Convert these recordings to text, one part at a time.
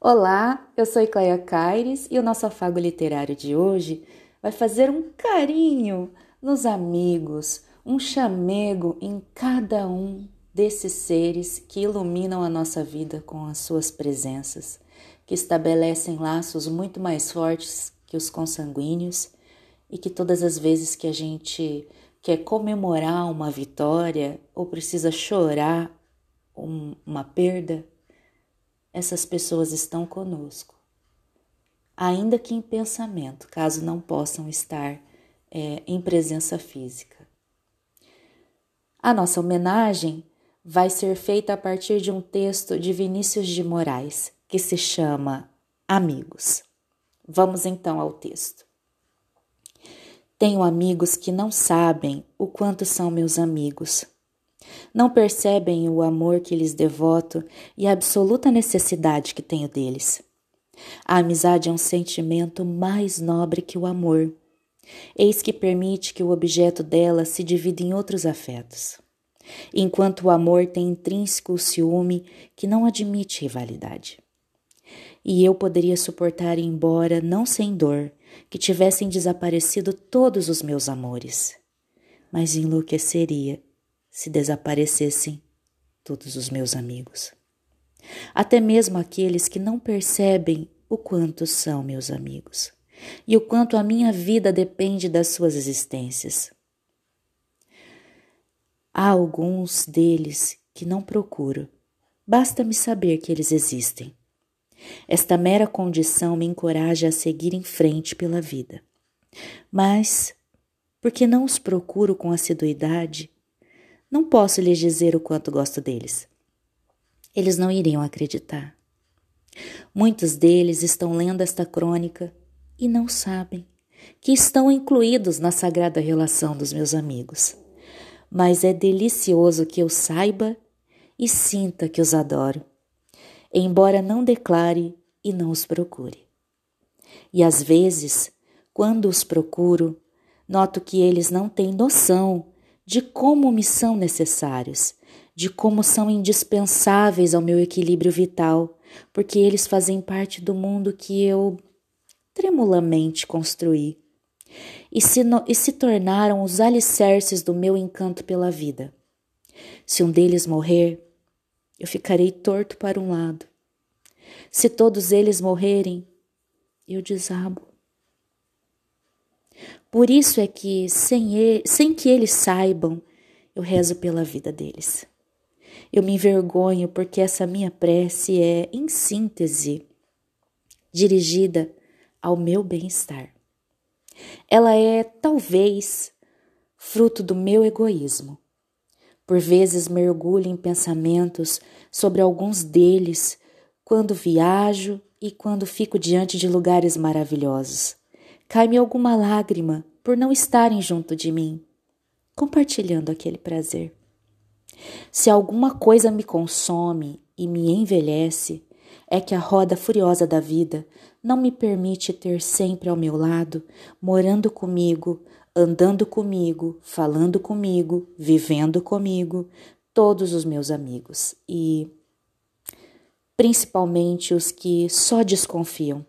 Olá, eu sou Cleia Caires e o nosso afago literário de hoje vai fazer um carinho nos amigos, um chamego em cada um desses seres que iluminam a nossa vida com as suas presenças, que estabelecem laços muito mais fortes que os consanguíneos e que todas as vezes que a gente quer comemorar uma vitória ou precisa chorar um, uma perda, essas pessoas estão conosco, ainda que em pensamento, caso não possam estar é, em presença física. A nossa homenagem vai ser feita a partir de um texto de Vinícius de Moraes, que se chama Amigos. Vamos então ao texto. Tenho amigos que não sabem o quanto são meus amigos não percebem o amor que lhes devoto e a absoluta necessidade que tenho deles. A amizade é um sentimento mais nobre que o amor. Eis que permite que o objeto dela se divida em outros afetos. Enquanto o amor tem intrínseco o ciúme que não admite rivalidade. E eu poderia suportar embora, não sem dor, que tivessem desaparecido todos os meus amores. Mas enlouqueceria se desaparecessem todos os meus amigos. Até mesmo aqueles que não percebem o quanto são meus amigos e o quanto a minha vida depende das suas existências. Há alguns deles que não procuro, basta-me saber que eles existem. Esta mera condição me encoraja a seguir em frente pela vida. Mas, porque não os procuro com assiduidade, não posso lhes dizer o quanto gosto deles. Eles não iriam acreditar. Muitos deles estão lendo esta crônica e não sabem que estão incluídos na sagrada relação dos meus amigos. Mas é delicioso que eu saiba e sinta que os adoro, embora não declare e não os procure. E às vezes, quando os procuro, noto que eles não têm noção de como me são necessários, de como são indispensáveis ao meu equilíbrio vital, porque eles fazem parte do mundo que eu tremulamente construí e se, no, e se tornaram os alicerces do meu encanto pela vida. Se um deles morrer, eu ficarei torto para um lado. Se todos eles morrerem, eu desabo. Por isso é que, sem, ele, sem que eles saibam, eu rezo pela vida deles. Eu me envergonho porque essa minha prece é, em síntese, dirigida ao meu bem-estar. Ela é, talvez, fruto do meu egoísmo. Por vezes mergulho em pensamentos sobre alguns deles quando viajo e quando fico diante de lugares maravilhosos cai-me alguma lágrima por não estarem junto de mim, compartilhando aquele prazer. Se alguma coisa me consome e me envelhece, é que a roda furiosa da vida não me permite ter sempre ao meu lado, morando comigo, andando comigo, falando comigo, vivendo comigo, todos os meus amigos e principalmente os que só desconfiam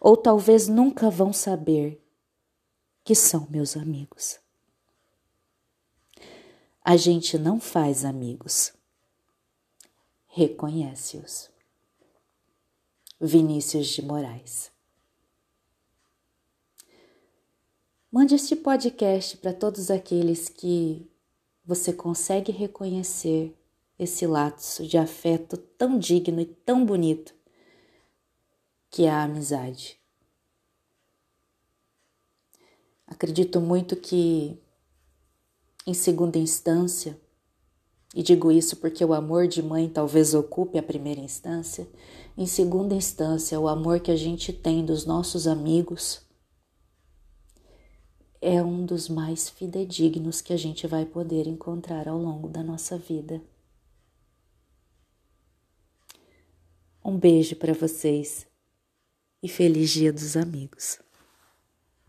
ou talvez nunca vão saber que são meus amigos. A gente não faz amigos, reconhece-os. Vinícius de Moraes. Mande este podcast para todos aqueles que você consegue reconhecer esse laço de afeto tão digno e tão bonito que é a amizade. Acredito muito que, em segunda instância, e digo isso porque o amor de mãe talvez ocupe a primeira instância, em segunda instância, o amor que a gente tem dos nossos amigos é um dos mais fidedignos que a gente vai poder encontrar ao longo da nossa vida. Um beijo para vocês e feliz Dia dos Amigos.